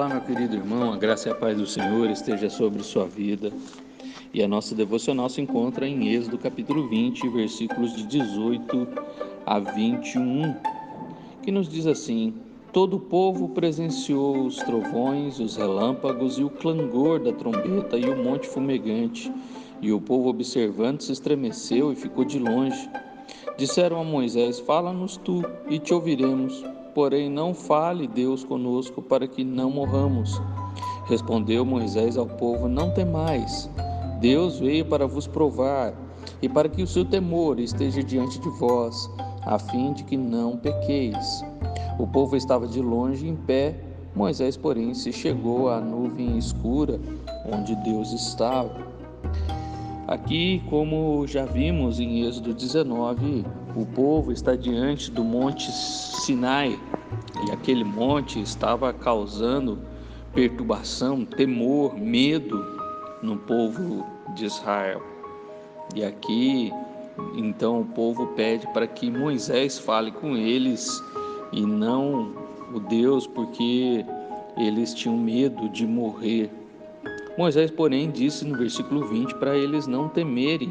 Olá, meu querido irmão, a graça e a paz do Senhor esteja sobre sua vida. E a nossa devocional se encontra em Êxodo capítulo 20, versículos de 18 a 21, que nos diz assim: Todo o povo presenciou os trovões, os relâmpagos e o clangor da trombeta e o monte fumegante, e o povo observando se estremeceu e ficou de longe. Disseram a Moisés: Fala-nos tu e te ouviremos. Porém, não fale Deus conosco para que não morramos. Respondeu Moisés ao povo: Não temais. Deus veio para vos provar e para que o seu temor esteja diante de vós, a fim de que não pequeis. O povo estava de longe em pé. Moisés, porém, se chegou à nuvem escura onde Deus estava. Aqui, como já vimos em Êxodo 19, o povo está diante do monte Sinai e aquele monte estava causando perturbação, temor, medo no povo de Israel. E aqui, então, o povo pede para que Moisés fale com eles e não o Deus, porque eles tinham medo de morrer. Moisés, porém, disse no versículo 20 para eles não temerem,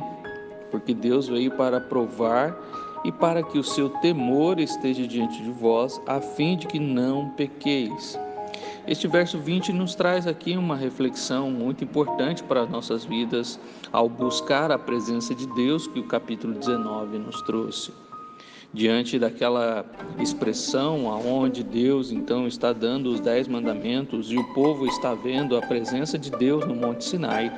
porque Deus veio para provar e para que o seu temor esteja diante de vós, a fim de que não pequeis. Este verso 20 nos traz aqui uma reflexão muito importante para as nossas vidas ao buscar a presença de Deus que o capítulo 19 nos trouxe. Diante daquela expressão aonde Deus então está dando os dez mandamentos e o povo está vendo a presença de Deus no Monte Sinai,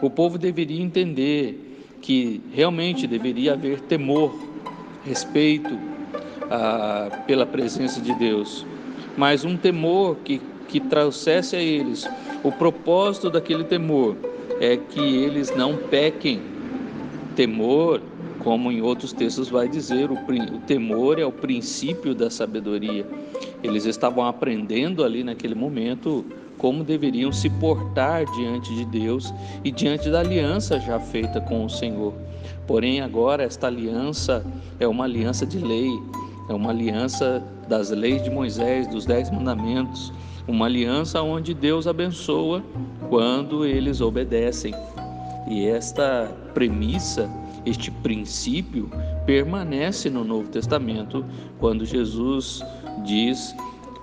o povo deveria entender que realmente deveria haver temor respeito ah, pela presença de Deus, mas um temor que, que trouxesse a eles o propósito daquele temor é que eles não pequem. Temor, como em outros textos vai dizer, o, o temor é o princípio da sabedoria. Eles estavam aprendendo ali naquele momento como deveriam se portar diante de Deus e diante da aliança já feita com o Senhor. Porém, agora esta aliança é uma aliança de lei, é uma aliança das leis de Moisés, dos dez mandamentos, uma aliança onde Deus abençoa quando eles obedecem. E esta premissa, este princípio, permanece no Novo Testamento quando Jesus diz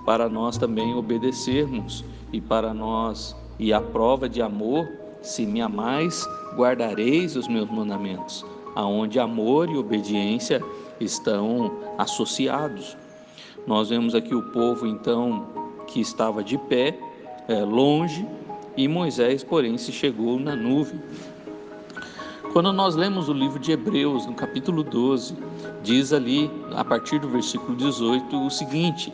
para nós também obedecermos e para nós e a prova de amor, se me amais, guardareis os meus mandamentos, aonde amor e obediência estão associados. Nós vemos aqui o povo então que estava de pé, é, longe, e Moisés, porém, se chegou na nuvem. Quando nós lemos o livro de Hebreus, no capítulo 12, diz ali, a partir do versículo 18, o seguinte: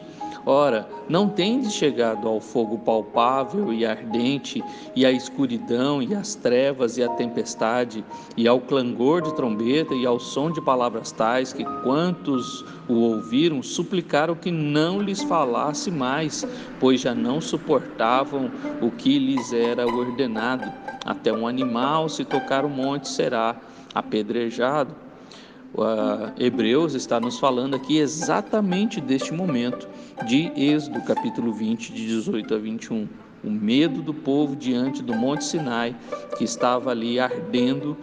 Ora, não tendes chegado ao fogo palpável e ardente, e à escuridão, e às trevas, e à tempestade, e ao clangor de trombeta, e ao som de palavras tais, que quantos o ouviram suplicaram que não lhes falasse mais, pois já não suportavam o que lhes era ordenado. Até um animal, se tocar o monte, será apedrejado uh, Hebreus está nos falando aqui exatamente deste momento de Êxodo, capítulo 20, de 18 a 21. O medo do povo diante do Monte Sinai, que estava ali ardendo,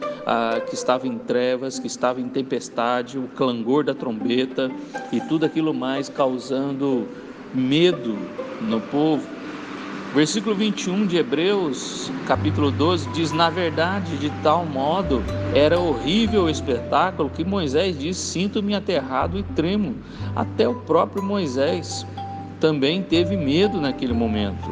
que estava em trevas, que estava em tempestade, o clangor da trombeta e tudo aquilo mais causando medo no povo. Versículo 21 de Hebreus, capítulo 12, diz: Na verdade, de tal modo era horrível o espetáculo que Moisés diz: Sinto-me aterrado e tremo. Até o próprio Moisés também teve medo naquele momento,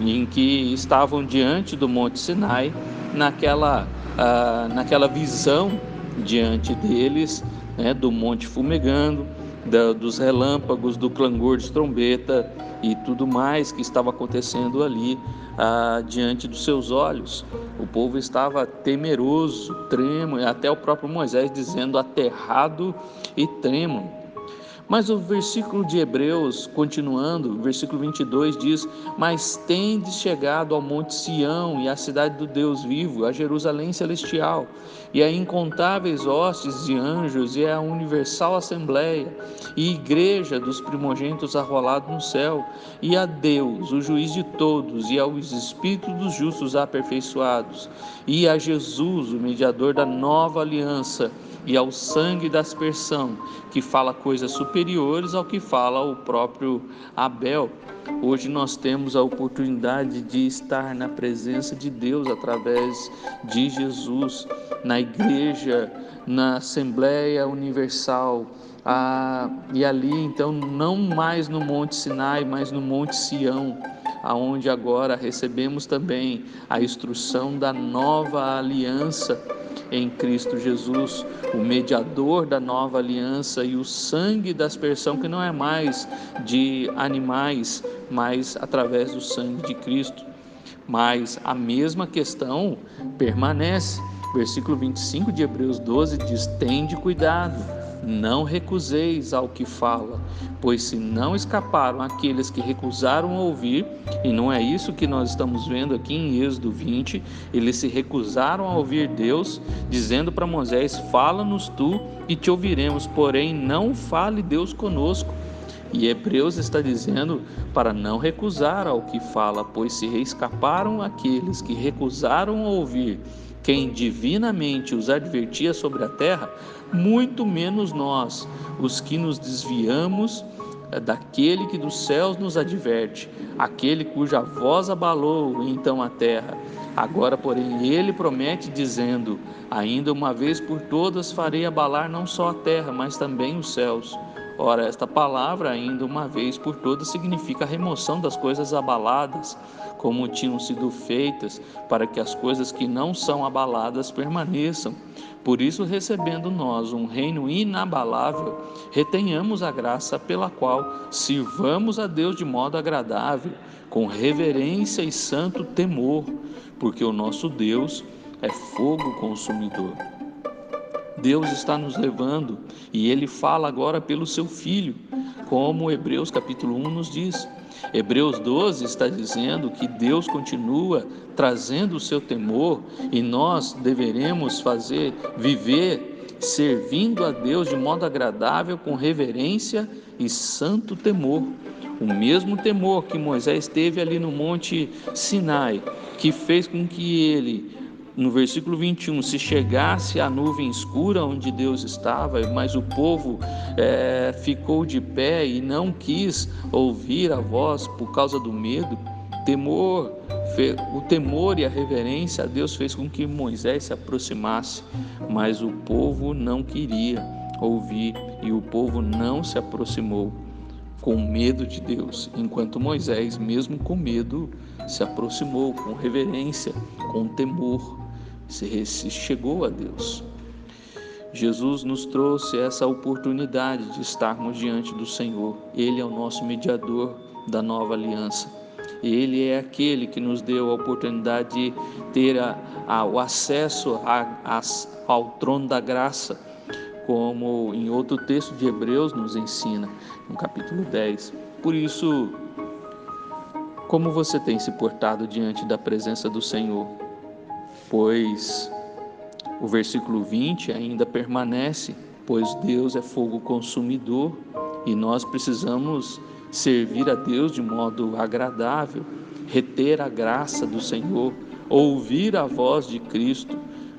em que estavam diante do Monte Sinai, naquela, ah, naquela visão diante deles, né, do monte fumegando da, dos relâmpagos, do clangor de trombeta e tudo mais que estava acontecendo ali ah, diante dos seus olhos. O povo estava temeroso, tremo, até o próprio Moisés dizendo aterrado e tremo. Mas o versículo de Hebreus, continuando, versículo 22 diz: Mas tendes chegado ao monte Sião e à cidade do Deus vivo, a Jerusalém celestial, e a incontáveis hostes de anjos, e a universal assembleia, e igreja dos primogênitos arrolados no céu, e a Deus, o juiz de todos, e aos espíritos dos justos aperfeiçoados, e a Jesus, o mediador da nova aliança e ao sangue da aspersão, que fala coisas superiores ao que fala o próprio Abel. Hoje nós temos a oportunidade de estar na presença de Deus através de Jesus, na igreja, na Assembleia Universal. Ah, e ali, então, não mais no Monte Sinai, mas no Monte Sião, aonde agora recebemos também a instrução da nova aliança em Cristo Jesus, o mediador da nova aliança e o sangue da aspersão que não é mais de animais, mas através do sangue de Cristo. Mas a mesma questão permanece. Versículo 25 de Hebreus 12 diz: Tende cuidado não recuseis ao que fala, pois se não escaparam aqueles que recusaram ouvir, e não é isso que nós estamos vendo aqui em Êxodo 20, eles se recusaram a ouvir Deus, dizendo para Moisés: Fala-nos tu e te ouviremos, porém não fale Deus conosco. E Hebreus está dizendo para não recusar ao que fala, pois se escaparam aqueles que recusaram ouvir quem divinamente os advertia sobre a terra, muito menos nós, os que nos desviamos eh, daquele que dos céus nos adverte, aquele cuja voz abalou então a terra. Agora, porém, ele promete, dizendo: Ainda uma vez por todas farei abalar não só a terra, mas também os céus. Ora, esta palavra, ainda uma vez por todas, significa a remoção das coisas abaladas, como tinham sido feitas, para que as coisas que não são abaladas permaneçam. Por isso, recebendo nós um reino inabalável, retenhamos a graça pela qual sirvamos a Deus de modo agradável, com reverência e santo temor, porque o nosso Deus é fogo consumidor. Deus está nos levando e ele fala agora pelo seu filho, como Hebreus capítulo 1 nos diz. Hebreus 12 está dizendo que Deus continua trazendo o seu temor e nós deveremos fazer viver servindo a Deus de modo agradável com reverência e santo temor. O mesmo temor que Moisés teve ali no monte Sinai, que fez com que ele no versículo 21, se chegasse a nuvem escura onde Deus estava, mas o povo é, ficou de pé e não quis ouvir a voz por causa do medo, temor, o temor e a reverência a Deus fez com que Moisés se aproximasse, mas o povo não queria ouvir e o povo não se aproximou com medo de Deus, enquanto Moisés, mesmo com medo, se aproximou com reverência, com temor se chegou a Deus. Jesus nos trouxe essa oportunidade de estarmos diante do Senhor. Ele é o nosso mediador da nova aliança. Ele é aquele que nos deu a oportunidade de ter a, a, o acesso a, ao trono da graça, como em outro texto de Hebreus nos ensina, no capítulo 10. Por isso, como você tem se portado diante da presença do Senhor? Pois o versículo 20 ainda permanece, pois Deus é fogo consumidor e nós precisamos servir a Deus de modo agradável, reter a graça do Senhor, ouvir a voz de Cristo,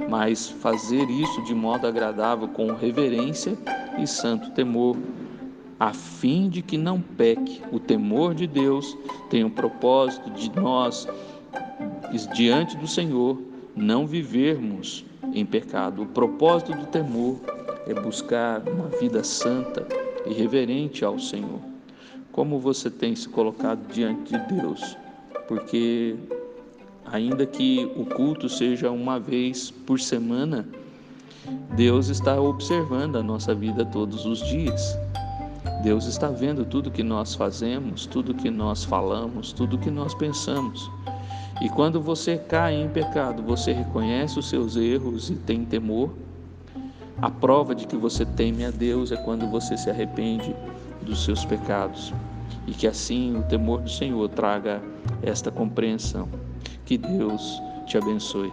mas fazer isso de modo agradável com reverência e santo temor, a fim de que não peque. O temor de Deus tem o propósito de nós diante do Senhor não vivermos em pecado. O propósito do temor é buscar uma vida santa e reverente ao Senhor. Como você tem se colocado diante de Deus? Porque, ainda que o culto seja uma vez por semana, Deus está observando a nossa vida todos os dias. Deus está vendo tudo que nós fazemos, tudo que nós falamos, tudo que nós pensamos. E quando você cai em pecado, você reconhece os seus erros e tem temor. A prova de que você teme a Deus é quando você se arrepende dos seus pecados. E que assim o temor do Senhor traga esta compreensão. Que Deus te abençoe.